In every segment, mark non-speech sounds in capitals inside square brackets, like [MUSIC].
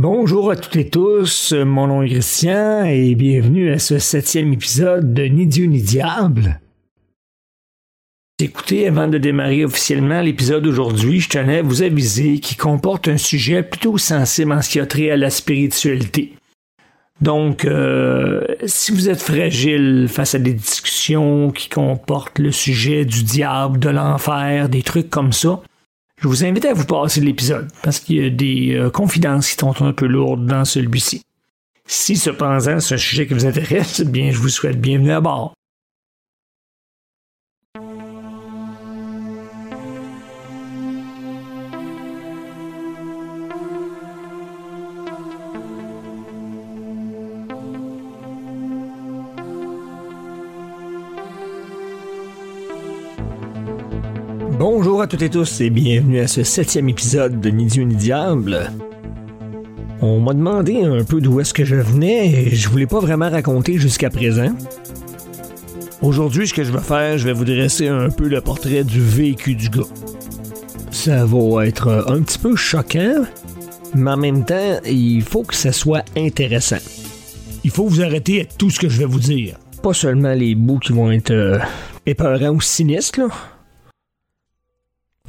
Bonjour à toutes et tous, mon nom est Christian et bienvenue à ce septième épisode de Ni Dieu ni Diable. Écoutez, avant de démarrer officiellement l'épisode d'aujourd'hui, je tenais à vous aviser qu'il comporte un sujet plutôt sensible en ce qui a trait à la spiritualité. Donc, euh, si vous êtes fragile face à des discussions qui comportent le sujet du diable, de l'enfer, des trucs comme ça, je vous invite à vous passer l'épisode parce qu'il y a des euh, confidences qui sont un peu lourdes dans celui-ci. Si cependant c'est un sujet qui vous intéresse, bien je vous souhaite bienvenue à bord. Bonjour à toutes et tous et bienvenue à ce septième épisode de Ni Dieu ni Diable. On m'a demandé un peu d'où est-ce que je venais et je voulais pas vraiment raconter jusqu'à présent. Aujourd'hui, ce que je vais faire, je vais vous dresser un peu le portrait du vécu du gars. Ça va être un petit peu choquant, mais en même temps, il faut que ça soit intéressant. Il faut vous arrêter à tout ce que je vais vous dire. Pas seulement les bouts qui vont être euh, épeurants ou sinistres, là.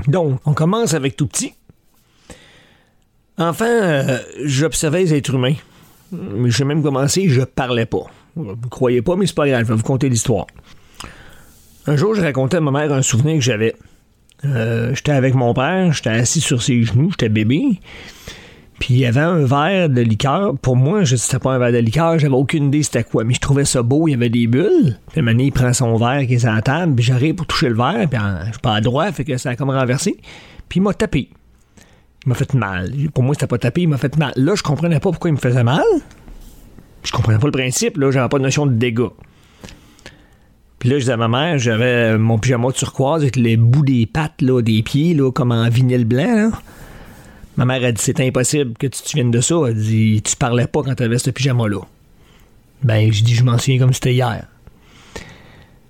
Donc, on commence avec tout petit. Enfin, euh, j'observais les êtres humains. J'ai même commencé, je parlais pas. Vous croyez pas, mais c'est pas grave, je vais vous conter l'histoire. Un jour, je racontais à ma mère un souvenir que j'avais. Euh, j'étais avec mon père, j'étais assis sur ses genoux, j'étais bébé. Puis il y avait un verre de liqueur. Pour moi, je c'était pas un verre de liqueur, j'avais aucune idée c'était quoi. Mais je trouvais ça beau, il y avait des bulles. Puis Mané, il prend son verre qui est sur puis j'arrive pour toucher le verre, puis je suis pas à droite, fait que ça a comme renversé. Puis il m'a tapé. Il m'a fait mal. Pour moi, c'était pas tapé, il m'a fait mal. Là, je comprenais pas pourquoi il me faisait mal. Je comprenais pas le principe, là, j'avais pas de notion de dégâts. Puis là, je disais à ma mère, j'avais mon pyjama turquoise avec les bouts des pattes, là, des pieds, là, comme en vinyle blanc, là. Ma mère a dit c'est impossible que tu te souviennes de ça. Elle dit tu parlais pas quand tu avais ce pyjama-là. Ben, je dis je m'en souviens comme c'était hier.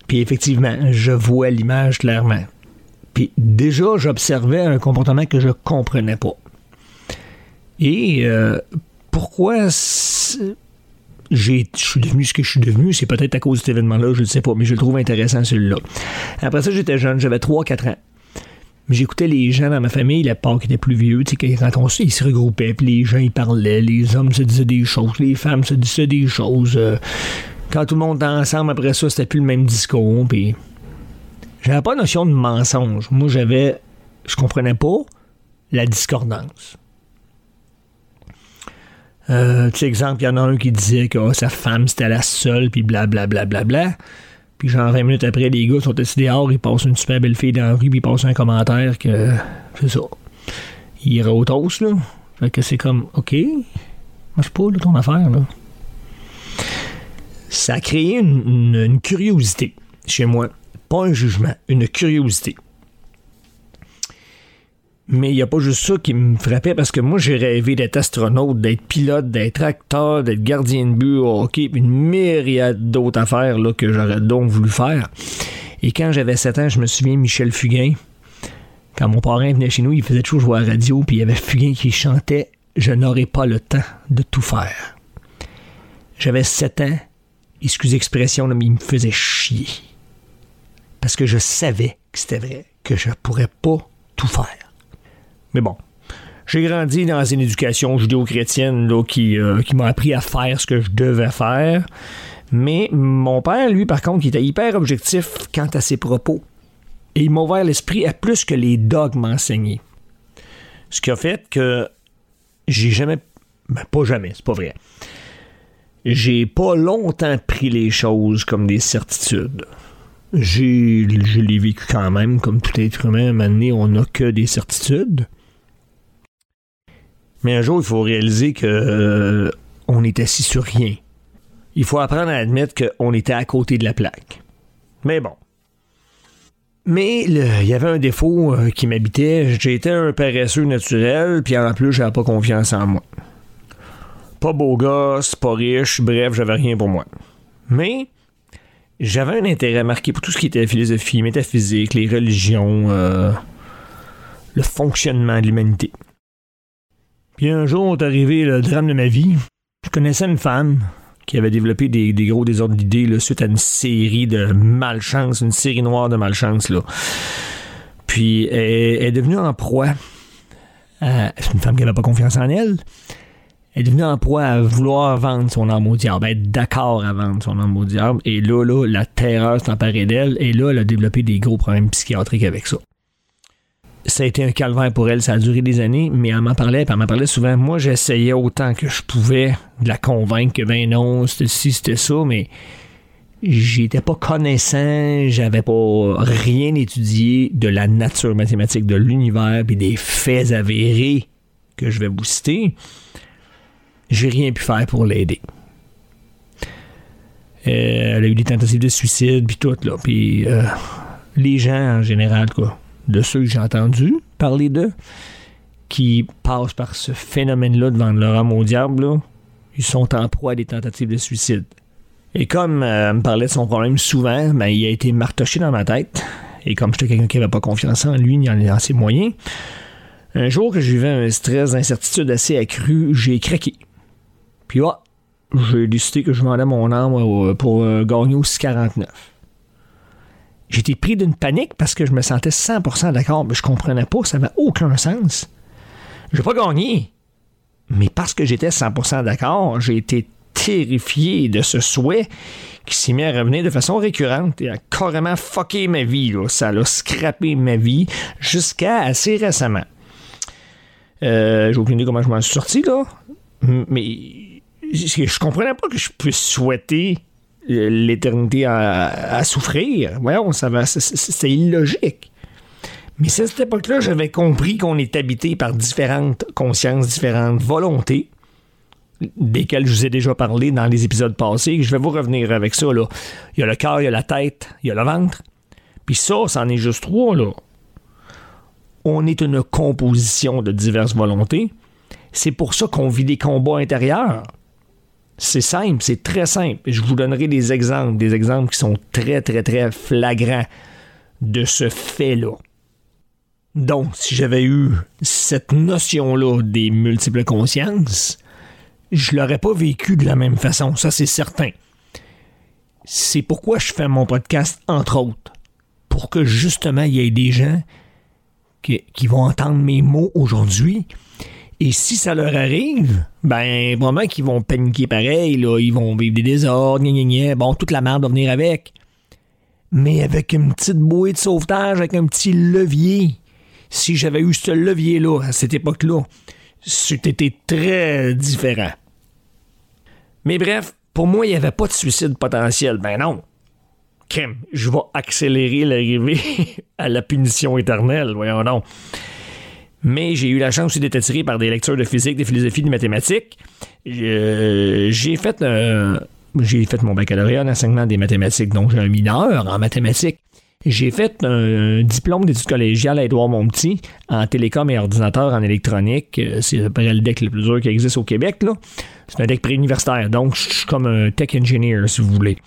Puis effectivement, je vois l'image clairement. Puis déjà, j'observais un comportement que je comprenais pas. Et euh, pourquoi je suis devenu ce que je suis devenu, c'est peut-être à cause de cet événement-là, je ne sais pas, mais je le trouve intéressant celui-là. Après ça, j'étais jeune, j'avais 3-4 ans j'écoutais les gens dans ma famille, la part qui était plus vieux, tu sais, quand on, ils se regroupaient, puis les gens, ils parlaient, les hommes se disaient des choses, les femmes se disaient des choses. Euh, quand tout le monde était ensemble, après ça, c'était plus le même discours, puis... J'avais pas notion de mensonge. Moi, j'avais... Je comprenais pas la discordance. Euh, tu sais, exemple, il y en a un qui disait que oh, sa femme, c'était la seule, puis blablabla. Bla, bla, bla, bla. Puis genre 20 minutes après, les gars sont assis dehors, ils passent une super belle fille dans la rue, puis ils passent un commentaire que c'est ça. Il ira au toast, là. Fait que c'est comme, OK, marche pas, là, ton affaire, là. Ça a créé une curiosité chez moi. Pas un jugement, une curiosité. Mais il n'y a pas juste ça qui me frappait parce que moi, j'ai rêvé d'être astronaute, d'être pilote, d'être acteur, d'être gardien de but au hockey, puis une myriade d'autres affaires là, que j'aurais donc voulu faire. Et quand j'avais 7 ans, je me souviens Michel Fugain. Quand mon parrain venait chez nous, il faisait toujours jouer à la radio, puis il y avait Fugain qui chantait Je n'aurai pas le temps de tout faire. J'avais 7 ans, excusez l'expression, mais il me faisait chier. Parce que je savais que c'était vrai, que je pourrais pas tout faire. Mais bon, j'ai grandi dans une éducation judéo-chrétienne qui, euh, qui m'a appris à faire ce que je devais faire. Mais mon père, lui, par contre, il était hyper objectif quant à ses propos. Et il m'a ouvert l'esprit à plus que les dogmes m'enseignaient. Ce qui a fait que j'ai jamais. Ben, pas jamais, c'est pas vrai. J'ai pas longtemps pris les choses comme des certitudes. J'ai, je l'ai vécu quand même, comme tout être humain, à un moment donné, on n'a que des certitudes. Mais un jour, il faut réaliser que euh, on est assis sur rien. Il faut apprendre à admettre qu'on était à côté de la plaque. Mais bon. Mais il y avait un défaut euh, qui m'habitait. J'étais un paresseux naturel, puis en plus, j'avais pas confiance en moi. Pas beau gosse, pas riche, bref, j'avais rien pour moi. Mais j'avais un intérêt marqué pour tout ce qui était philosophie, métaphysique, les religions, euh, le fonctionnement de l'humanité. Puis un jour est arrivé le drame de ma vie. Je connaissais une femme qui avait développé des, gros désordres d'idées suite à une série de malchance, une série noire de malchance. Là. Puis elle, est devenue en proie. c'est une femme qui n'avait pas confiance en elle. Elle est devenue en proie à vouloir vendre son âme au diable, être d'accord à vendre son âme au diable. Et là, là, la terreur s'est emparée d'elle. Et là, elle a développé des gros problèmes psychiatriques avec ça ça a été un calvaire pour elle. Ça a duré des années, mais elle m'en parlait, puis elle m'en parlait souvent. Moi, j'essayais autant que je pouvais de la convaincre que ben non, c'était ci, c'était ça, mais j'étais pas connaissant, j'avais pas rien étudié de la nature mathématique de l'univers, puis des faits avérés que je vais vous citer. J'ai rien pu faire pour l'aider. Euh, elle a eu des tentatives de suicide, puis tout, là. Puis euh, les gens, en général, quoi de ceux que j'ai entendus parler d'eux, qui passent par ce phénomène-là devant leur âme au diable, ils sont en proie à des tentatives de suicide. Et comme euh, elle me parlait de son problème souvent, ben, il a été martoché dans ma tête. Et comme j'étais quelqu'un qui n'avait pas confiance en lui ni en ses moyens, un jour que je vivais un stress d'incertitude assez accru, j'ai craqué. Puis, ah, j'ai décidé que je vendais mon âme pour euh, gagner au 649. J'étais pris d'une panique parce que je me sentais 100% d'accord, mais je comprenais pas, ça n'avait aucun sens. J'ai pas gagné. Mais parce que j'étais 100% d'accord, j'ai été terrifié de ce souhait qui s'est mis à revenir de façon récurrente et a carrément fucké ma vie. Ça a scrappé ma vie jusqu'à assez récemment. Euh, j'ai aucune idée comment je m'en suis sorti, là. Mais je comprenais pas que je puisse souhaiter l'éternité à, souffrir. Voyons, ça va, c'est illogique. Mais à cette époque-là, j'avais compris qu'on est habité par différentes consciences, différentes volontés, desquelles je vous ai déjà parlé dans les épisodes passés. Je vais vous revenir avec ça. Là. Il y a le cœur, il y a la tête, il y a le ventre. Puis ça, c'en est juste trois. On est une composition de diverses volontés. C'est pour ça qu'on vit des combats intérieurs. C'est simple, c'est très simple. Je vous donnerai des exemples, des exemples qui sont très, très, très flagrants de ce fait-là. Donc, si j'avais eu cette notion-là des multiples consciences, je l'aurais pas vécu de la même façon, ça c'est certain. C'est pourquoi je fais mon podcast, entre autres, pour que justement il y ait des gens qui vont entendre mes mots aujourd'hui et si ça leur arrive, ben, vraiment qu'ils vont paniquer pareil, là, ils vont vivre des désordres, gna, gna, gna. bon, toute la merde va venir avec. Mais avec une petite bouée de sauvetage, avec un petit levier. Si j'avais eu ce levier-là, à cette époque-là, c'était très différent. Mais bref, pour moi, il n'y avait pas de suicide potentiel. Ben non. Je vais accélérer l'arrivée [LAUGHS] à la punition éternelle, voyons donc. Mais j'ai eu la chance aussi d'être attiré par des lectures de physique, de philosophie, de mathématiques. Euh, j'ai fait j'ai fait mon baccalauréat en enseignement des mathématiques, donc j'ai un mineur en mathématiques. J'ai fait un diplôme d'études collégiales à Édouard Montpetit en télécom et ordinateur en électronique. Euh, c'est le deck le plus dur qui existe au Québec. C'est un deck préuniversitaire, donc je suis comme un tech engineer, si vous voulez.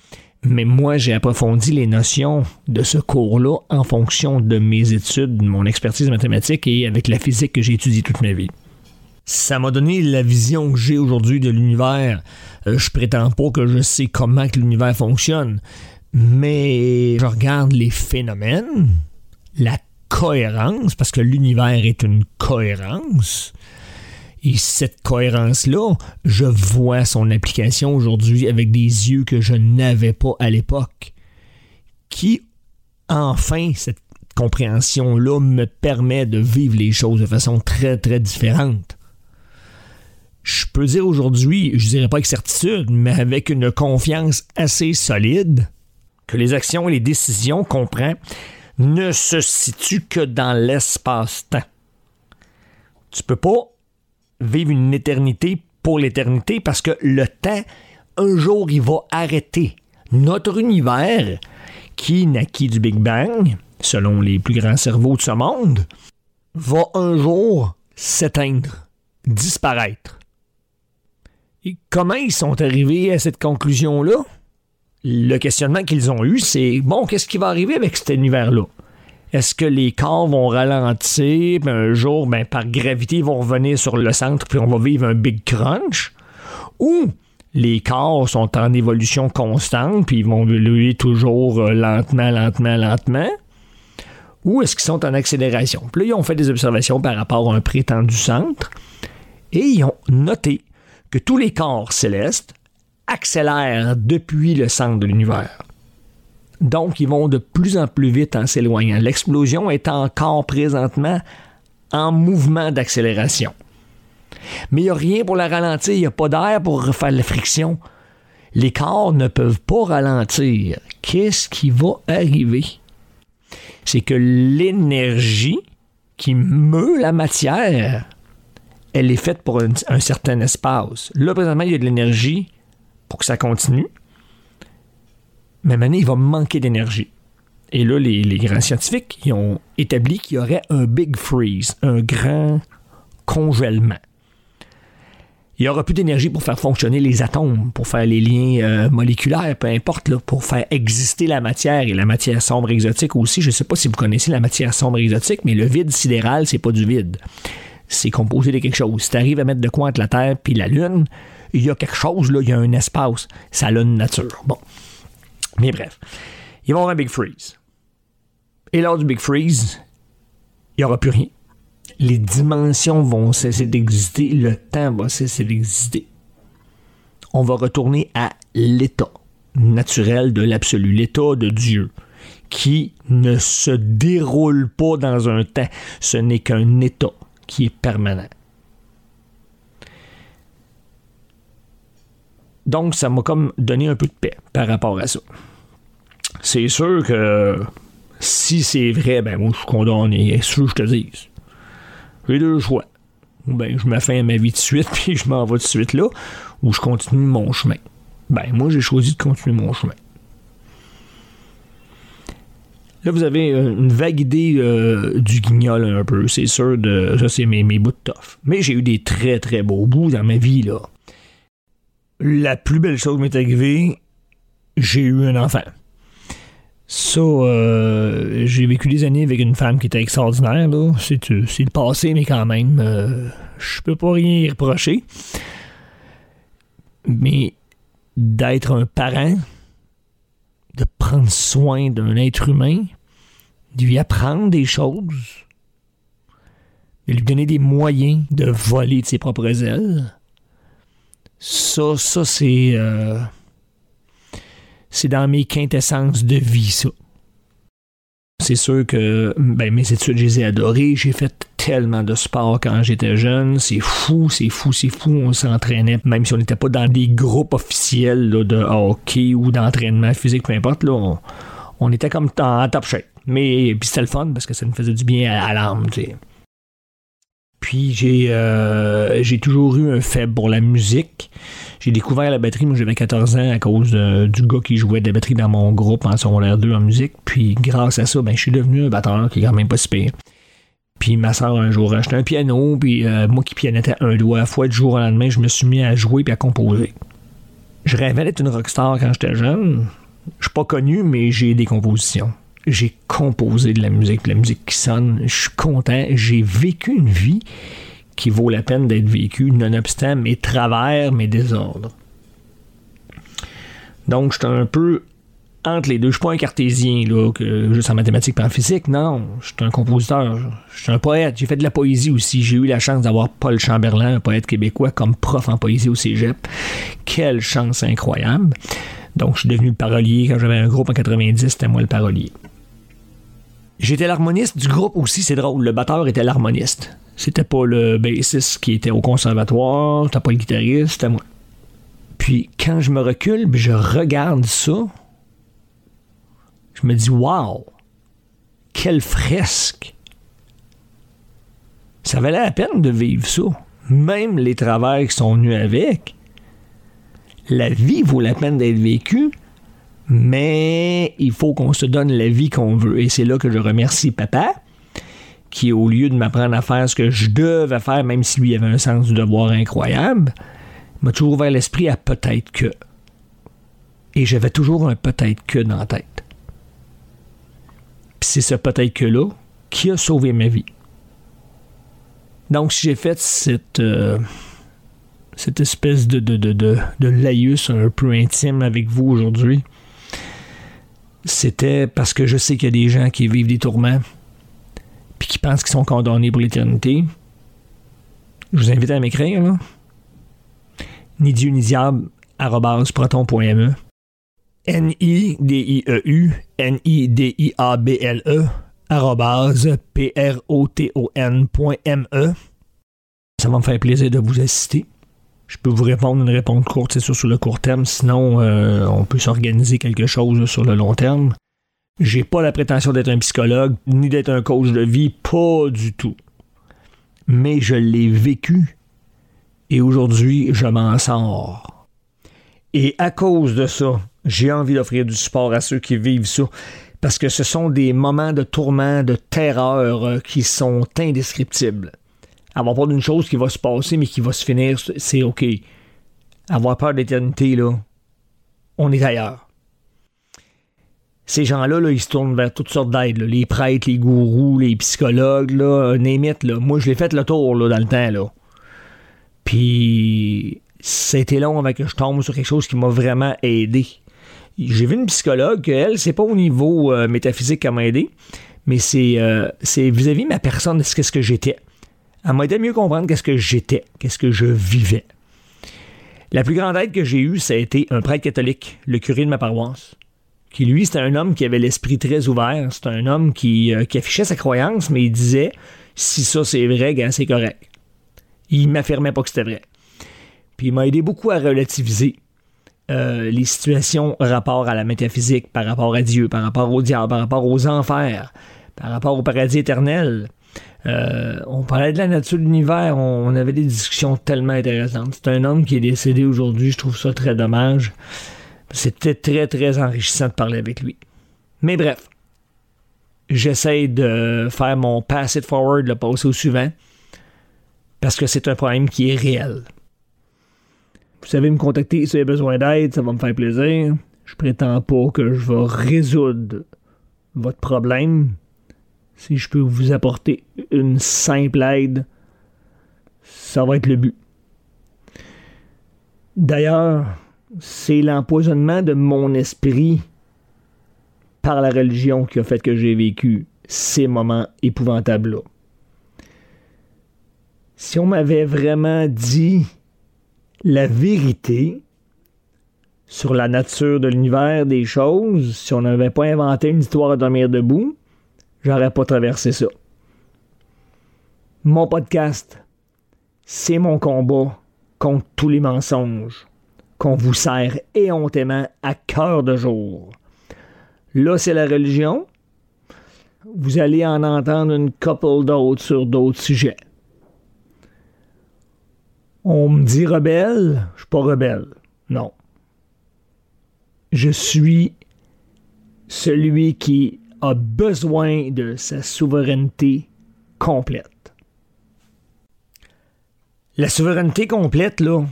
Mais moi, j'ai approfondi les notions de ce cours-là en fonction de mes études, de mon expertise mathématique et avec la physique que j'ai étudiée toute ma vie. Ça m'a donné la vision que j'ai aujourd'hui de l'univers. Euh, je prétends pas que je sais comment l'univers fonctionne, mais je regarde les phénomènes, la cohérence, parce que l'univers est une cohérence, et cette cohérence-là, je vois son application aujourd'hui avec des yeux que je n'avais pas à l'époque. Qui, enfin, cette compréhension-là me permet de vivre les choses de façon très, très différente. Je peux dire aujourd'hui, je dirais pas avec certitude, mais avec une confiance assez solide, que les actions et les décisions qu'on prend ne se situent que dans l'espace-temps. Tu peux pas vivre une éternité pour l'éternité parce que le temps, un jour, il va arrêter. Notre univers, qui naquit du Big Bang, selon les plus grands cerveaux de ce monde, va un jour s'éteindre, disparaître. Et comment ils sont arrivés à cette conclusion-là? Le questionnement qu'ils ont eu, c'est bon, qu'est-ce qui va arriver avec cet univers-là? Est-ce que les corps vont ralentir, un jour, ben, par gravité, ils vont revenir sur le centre, puis on va vivre un big crunch? Ou les corps sont en évolution constante, puis ils vont évoluer toujours euh, lentement, lentement, lentement? Ou est-ce qu'ils sont en accélération? Puis là, ils ont fait des observations par rapport à un prétendu centre, et ils ont noté que tous les corps célestes accélèrent depuis le centre de l'univers. Donc, ils vont de plus en plus vite en s'éloignant. L'explosion est encore présentement en mouvement d'accélération. Mais il n'y a rien pour la ralentir, il n'y a pas d'air pour refaire la friction. Les corps ne peuvent pas ralentir. Qu'est-ce qui va arriver? C'est que l'énergie qui meut la matière, elle est faite pour un, certain espace. Là, présentement, il y a de l'énergie pour que ça continue. Mais maintenant, il va manquer d'énergie. Et là, les, grands scientifiques ils ont établi qu'il y aurait un big freeze, un grand congèlement. Il n'y aura plus d'énergie pour faire fonctionner les atomes, pour faire les liens euh, moléculaires, peu importe, pour faire exister la matière et la matière sombre exotique aussi. Je ne sais pas si vous connaissez la matière sombre exotique, mais le vide sidéral, c'est pas du vide. C'est composé de quelque chose. Si tu arrives à mettre de quoi entre la Terre puis la Lune, il y a quelque chose, là, il y a un espace. Ça a une nature. Bon. Mais bref, ils vont avoir un Big Freeze. Et lors du Big Freeze, il n'y aura plus rien. Les dimensions vont cesser d'exister, le temps va cesser d'exister. On va retourner à l'état naturel de l'absolu, l'état de Dieu, qui ne se déroule pas dans un temps. Ce n'est qu'un état qui est permanent. Donc, ça m'a comme donné un peu de paix par rapport à ça. C'est sûr que si c'est vrai, ben moi je suis condamné. Sûr que je te dise? J'ai deux choix. Ben, je mets fin à ma vie de suite, [LAUGHS] puis je m'en vais de suite là, ou je continue mon chemin. Ben, moi, j'ai choisi de continuer mon chemin. Là, vous avez une vague idée euh, du guignol un peu, c'est sûr. de Ça, c'est mes, mes bouts de toffe. Mais j'ai eu des très, très beaux bouts dans ma vie, là. La plus belle chose m'est arrivée, j'ai eu un enfant. Ça, euh, j'ai vécu des années avec une femme qui était extraordinaire. Là. C'est, euh, le passé, mais quand même, euh, je peux pas rien y reprocher. Mais d'être un parent, de prendre soin d'un être humain, de lui apprendre des choses, de lui donner des moyens de voler de ses propres ailes, ça, ça, c'est. Euh, c'est dans mes quintessences de vie, ça. C'est sûr que ben, mes études, je les ai adorées. J'ai fait tellement de sport quand j'étais jeune. C'est fou, c'est fou, c'est fou. On s'entraînait, même si on n'était pas dans des groupes officiels de hockey ou d'entraînement physique, peu importe. Là, on, était comme en top shape. Mais puis c'était le fun parce que ça nous faisait du bien à, l'âme. Puis j'ai euh, j'ai toujours eu un faible pour la musique. J'ai découvert la batterie, moi j'avais 14 ans à cause du gars qui jouait de la batterie dans mon groupe en secondaire 2 en musique. Puis grâce à ça, ben, je suis devenu un batteur qui est quand même pas si pire. Puis ma soeur un jour a acheté un piano, puis euh, moi qui pianotais un doigt à fois, du jour au lendemain, je me suis mis à jouer puis à composer. Je rêvais d'être une rockstar quand j'étais jeune. Je suis pas connu, mais j'ai des compositions j'ai composé de la musique, de la musique qui sonne. Je suis content. J'ai vécu une vie qui vaut la peine d'être vécue, nonobstant mes travers, mes désordres. Donc, j'étais un peu entre les deux. Je suis pas un cartésien, là, que, juste en mathématiques et en physique. Non, je suis un compositeur. Je suis un poète. J'ai fait de la poésie aussi. J'ai eu la chance d'avoir Paul Chamberlain, un poète québécois, comme prof en poésie au cégep. Quelle chance incroyable. Donc, je suis devenu le parolier. Quand j'avais un groupe en 90, c'était moi le parolier. J'étais l'harmoniste du groupe aussi, c'est drôle. Le batteur était l'harmoniste. C'était pas le bassiste qui était au conservatoire, c'était pas le guitariste, c'était moi. Puis quand je me recule, je regarde ça, je me dis Wow! Quelle fresque! Ça valait la peine de vivre ça. Même les travers qui sont venus avec. La vie vaut la peine d'être vécue mais il faut qu'on se donne la vie qu'on veut. Et c'est là que je remercie papa, qui, au lieu de m'apprendre à faire ce que je devais faire, même si lui avait un sens du devoir incroyable, m'a toujours ouvert l'esprit à peut-être que. Et j'avais toujours un peut-être que dans la tête. Puis c'est ce peut-être que-là qui a sauvé ma vie. Donc, si j'ai fait cette, euh, cette espèce de, de, de, de, de laïus un peu intime avec vous aujourd'hui, c'était parce que je sais qu'il y a des gens qui vivent des tourments puis qui pensent qu'ils sont condamnés pour l'éternité. Je vous invite à m'écrire, là. Ni Dieu diable, proton.me. N-I-D-I-E-U, N-I-D-I-A-B-L-E, arrobase, P-R-O-T-O-N.me. Ça va me faire plaisir de vous assister. Je peux vous répondre une réponse courte, c'est sûr, sur le court terme. Sinon, euh, on peut s'organiser quelque chose sur le long terme. J'ai pas la prétention d'être un psychologue, ni d'être un coach de vie, pas du tout. Mais je l'ai vécu et aujourd'hui, je m'en sors. Et à cause de ça, j'ai envie d'offrir du support à ceux qui vivent ça. Parce que ce sont des moments de tourment, de terreur euh, qui sont indescriptibles. Avoir peur d'une chose qui va se passer, mais qui va se finir, c'est OK. Avoir peur d'éternité, là, on est ailleurs. Ces gens-là, là, ils se tournent vers toutes sortes d'aides. Les prêtres, les gourous, les psychologues, là, némite, là. Moi, je l'ai fait le tour là, dans le temps. Là. Puis, c'était long avant que je tombe sur quelque chose qui m'a vraiment aidé. J'ai vu une psychologue, elle, c'est pas au niveau euh, métaphysique qu'elle m'a aidé, mais c'est euh, vis-à-vis de ma personne, ce que j'étais. Elle m'a aidé à mieux comprendre qu'est-ce que j'étais, qu'est-ce que je vivais. La plus grande aide que j'ai eue, ça a été un prêtre catholique, le curé de ma paroisse, qui lui, c'était un homme qui avait l'esprit très ouvert. C'était un homme qui, euh, affichait sa croyance, mais il disait si ça c'est vrai, c'est correct. Il m'affirmait pas que c'était vrai. Puis il m'a aidé beaucoup à relativiser euh, les situations rapport à la métaphysique, par rapport à Dieu, par rapport au diable, par rapport aux enfers, par rapport au paradis éternel. Euh, on parlait de la nature de l'univers, on, avait des discussions tellement intéressantes. C'est un homme qui est décédé aujourd'hui, je trouve ça très dommage. C'était très, très enrichissant de parler avec lui. Mais bref, j'essaie de faire mon pass it forward, le passer au suivant, parce que c'est un problème qui est réel. Vous savez me contacter si vous avez besoin d'aide, ça va me faire plaisir. Je prétends pas que je vais résoudre votre problème. Si je peux vous apporter une simple aide, ça va être le but. D'ailleurs, c'est l'empoisonnement de mon esprit par la religion qui a fait que j'ai vécu ces moments épouvantables-là. Si on m'avait vraiment dit la vérité sur la nature de l'univers des choses, si on n'avait pas inventé une histoire à dormir debout, j'aurais pas traversé ça. Mon podcast, c'est mon combat contre tous les mensonges qu'on vous sert éhontément à cœur de jour. Là, c'est la religion. Vous allez en entendre une couple d'autres sur d'autres sujets. On me dit rebelle, je suis pas rebelle. Non. Je suis celui qui a besoin de sa souveraineté complète. La souveraineté complète, là,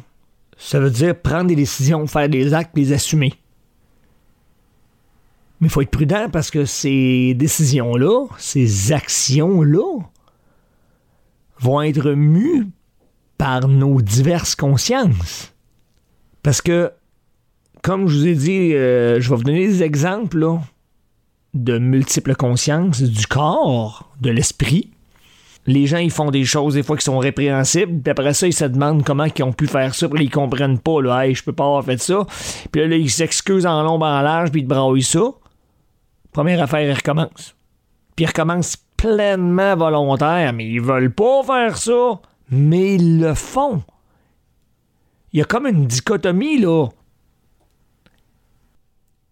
ça veut dire prendre des décisions, faire des actes, les assumer. Mais il faut être prudent parce que ces décisions-là, ces actions-là, vont être mues par nos diverses consciences. Parce que, comme je vous ai dit, euh, je vais vous donner des exemples de multiples consciences du corps, de l'esprit. Les gens, ils font des choses des fois qui sont répréhensibles, puis après ça, ils se demandent comment ils ont pu faire ça, puis ils comprennent pas, là, hey, je peux pas avoir fait ça. Puis là, ils s'excusent en long, en large, puis ils braillent ça. Première affaire, ils recommencent. Puis ils recommencent pleinement volontaires, mais ils veulent pas faire ça mais ils le font. Il y a comme une dichotomie, là.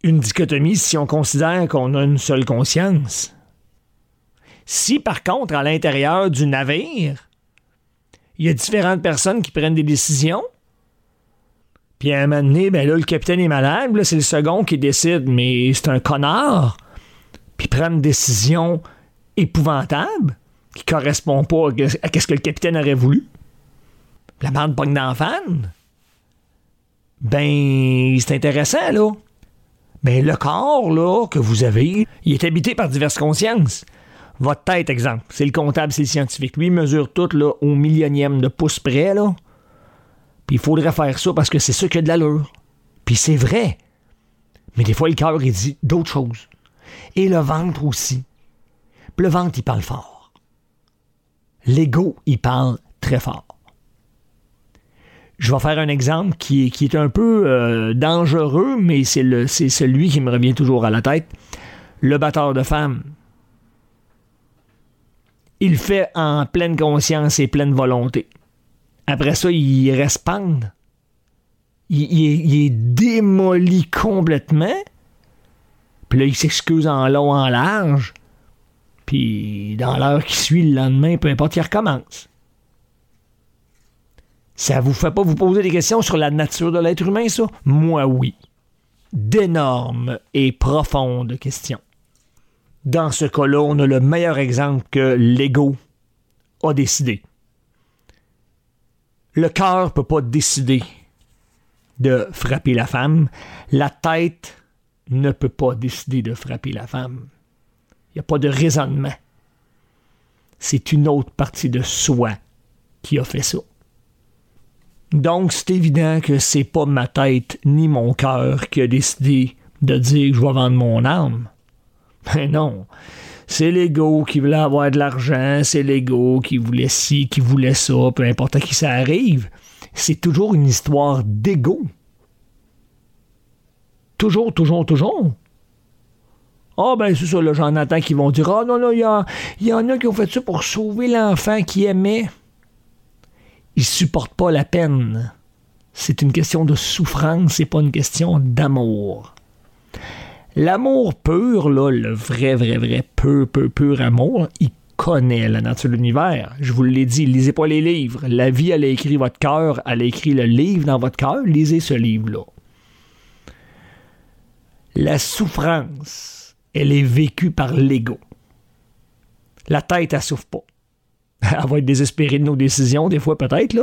Une dichotomie si on considère qu'on a une seule conscience. Si par contre, à l'intérieur du navire, il y a différentes personnes qui prennent des décisions, puis à un moment donné, ben là, le capitaine est malade, c'est le second qui décide, mais c'est un connard, puis prend une décision épouvantable, qui correspond pas à ce que le capitaine aurait voulu. La bande pogne d'enfants. Ben, c'est intéressant, là. Ben, le corps, là, que vous avez, il est habité par diverses consciences. Votre tête, exemple, c'est le comptable, c'est le scientifique. Lui, il mesure tout, là, au millionième de pouce près, là. Puis il faudrait faire ça parce que c'est ça qui a de l'allure. Puis c'est vrai. Mais des fois, le cœur, il dit d'autres choses. Et le ventre aussi. Puis le ventre, il parle fort. L'ego, il parle très fort. Je vais faire un exemple qui est, un peu euh, dangereux, mais c'est, celui qui me revient toujours à la tête. Le batteur de femmes. Il fait en pleine conscience et pleine volonté. Après ça, il reste pendre. Il, il, est démoli complètement. Puis là, il s'excuse en long, en large. Puis dans l'heure qui suit le lendemain, peu importe, il recommence. Ça vous fait pas vous poser des questions sur la nature de l'être humain, ça? Moi, oui. D'énormes et profondes questions. Dans ce cas-là, on a le meilleur exemple que l'ego a décidé. Le cœur ne peut pas décider de frapper la femme. La tête ne peut pas décider de frapper la femme. Il n'y a pas de raisonnement. C'est une autre partie de soi qui a fait ça. Donc, c'est évident que c'est pas ma tête ni mon cœur qui a décidé de dire que je vais vendre mon âme. Ben non. C'est l'ego qui voulait avoir de l'argent, c'est l'ego qui voulait ci, qui voulait ça, peu importe à qui ça arrive. C'est toujours une histoire d'ego. Toujours, toujours, toujours. Ah, oh, ben, c'est ça, là, j'en entends qui vont dire Ah, non, non, il y, en a qui ont fait ça pour sauver l'enfant qui aimait ils supportent pas la peine. C'est une question de souffrance, c'est pas une question d'amour. L'amour pur, le vrai, vrai, vrai, peu, peu, pur amour, il connaît la nature de l'univers. Je vous l'ai dit, lisez pas les livres. La vie, elle a écrit votre cœur, elle a écrit le livre dans votre cœur. Lisez ce livre-là. La souffrance, elle est vécue par l'ego. La tête, elle souffre pas. [LAUGHS] Elle va être désespérée de nos décisions, des fois peut-être,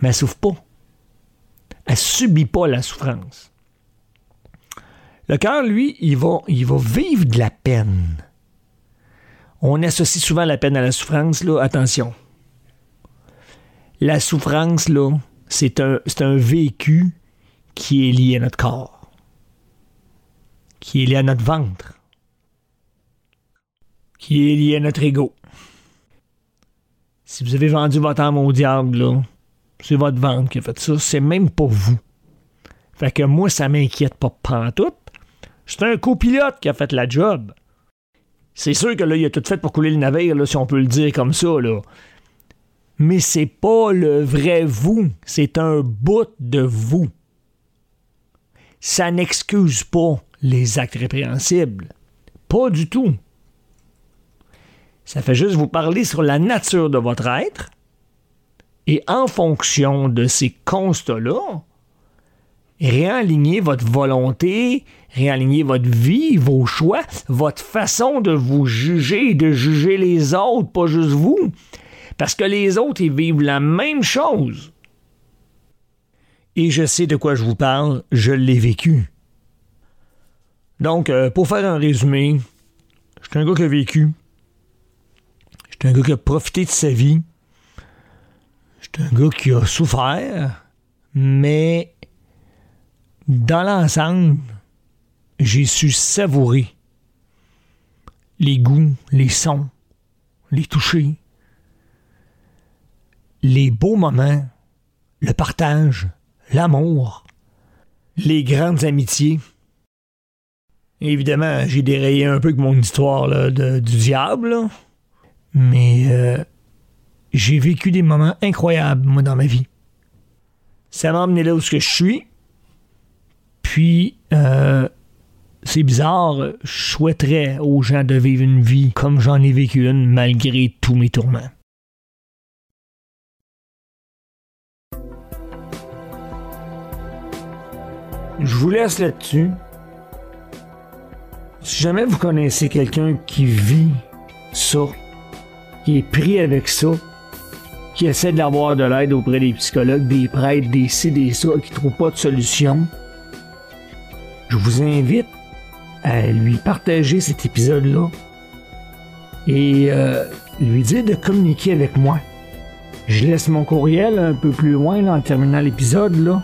mais elle souffre pas. Elle subit pas la souffrance. Le cœur, lui, il va, il va vivre de la peine. On associe souvent la peine à la souffrance, là. Attention. La souffrance, là, c'est un, c'est un vécu qui est lié à notre corps, qui est lié à notre ventre, qui est lié à notre ego. Si vous avez vendu votre âme au diable, c'est votre vente qui a fait ça. C'est même pas vous. Fait que moi, ça m'inquiète pas tout. C'est un copilote qui a fait la job. C'est sûr que là, il a tout fait pour couler le navire, là, si on peut le dire comme ça, là. Mais c'est pas le vrai vous. C'est un bout de vous. Ça n'excuse pas les actes répréhensibles. Pas du tout. Ça fait juste vous parler sur la nature de votre être. Et en fonction de ces constats-là, réaligner votre volonté, réaligner votre vie, vos choix, votre façon de vous juger de juger les autres, pas juste vous. Parce que les autres, ils vivent la même chose. Et je sais de quoi je vous parle, je l'ai vécu. Donc, euh, pour faire un résumé, je suis un gars qui a vécu c'est un gars qui a profité de sa vie. C'est un gars qui a souffert, mais dans l'ensemble, j'ai su savourer les goûts, les sons, les toucher, les beaux moments, le partage, l'amour, les grandes amitiés. Évidemment, j'ai dérayé un peu avec mon histoire de, du diable. Mais euh, j'ai vécu des moments incroyables, moi, dans ma vie. Ça m'a emmené là où je suis. Puis, euh, c'est bizarre, je souhaiterais aux gens de vivre une vie comme j'en ai vécu une malgré tous mes tourments. Je vous laisse là-dessus. Si jamais vous connaissez quelqu'un qui vit ça, qui est pris avec ça, qui essaie d'avoir de l'aide auprès des psychologues, des prêtres, des ci, des ça, qui ne trouvent pas de solution, je vous invite à lui partager cet épisode-là et euh, lui dire de communiquer avec moi. Je laisse mon courriel un peu plus loin là, en terminant l'épisode là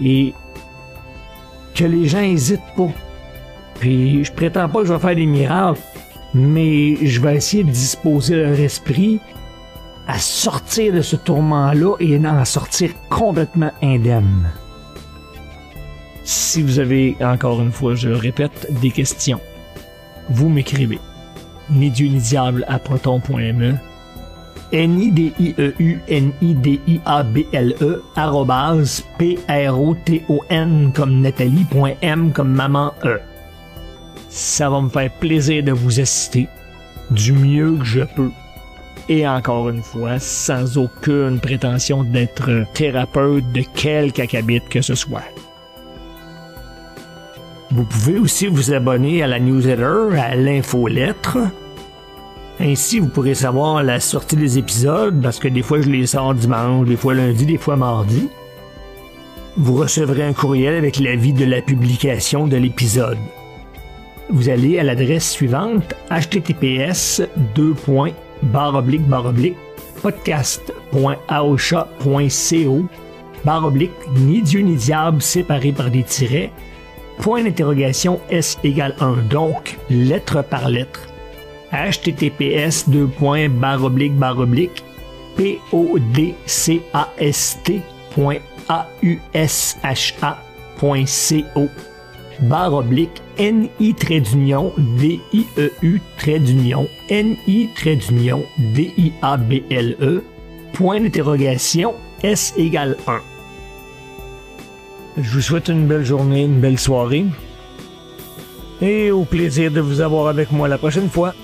et que les gens hésitent pas. Puis je prétends pas que je vais faire des miracles, mais je vais essayer de disposer leur esprit à sortir de ce tourment-là et en sortir complètement indemne. Si vous avez, encore une fois, je le répète, des questions, vous m'écrivez. Ni Dieu ni diable à proton.me N-I-D-I-E-U-N-I-D-I-A-B-L-E arrobase P-R-O-T-O-N comme Nathalie.m comme maman E. Ça va me faire plaisir de vous assister du mieux que je peux. Et encore une fois, sans aucune prétention d'être thérapeute de quelque acabit que ce soit. Vous pouvez aussi vous abonner à la newsletter, à l'infolettre. Ainsi, vous pourrez savoir la sortie des épisodes, parce que des fois je les sors dimanche, des fois lundi, des fois mardi. Vous recevrez un courriel avec l'avis de la publication de l'épisode. Vous allez à l'adresse suivante https podcast.aosha.co baroblique ni Dieu ni diable séparé par des tirets point d'interrogation S égale 1. Donc, lettre par lettre. https deux points barre oblique barre oblique podcast.ausha.co barre oblique NI trait d'union D-I-E-U trait d'union N-I trait d'union D-I-A-B-L-E point d'interrogation S égale 1. Je vous souhaite une belle journée, une belle soirée. Et au plaisir de vous avoir avec moi la prochaine fois.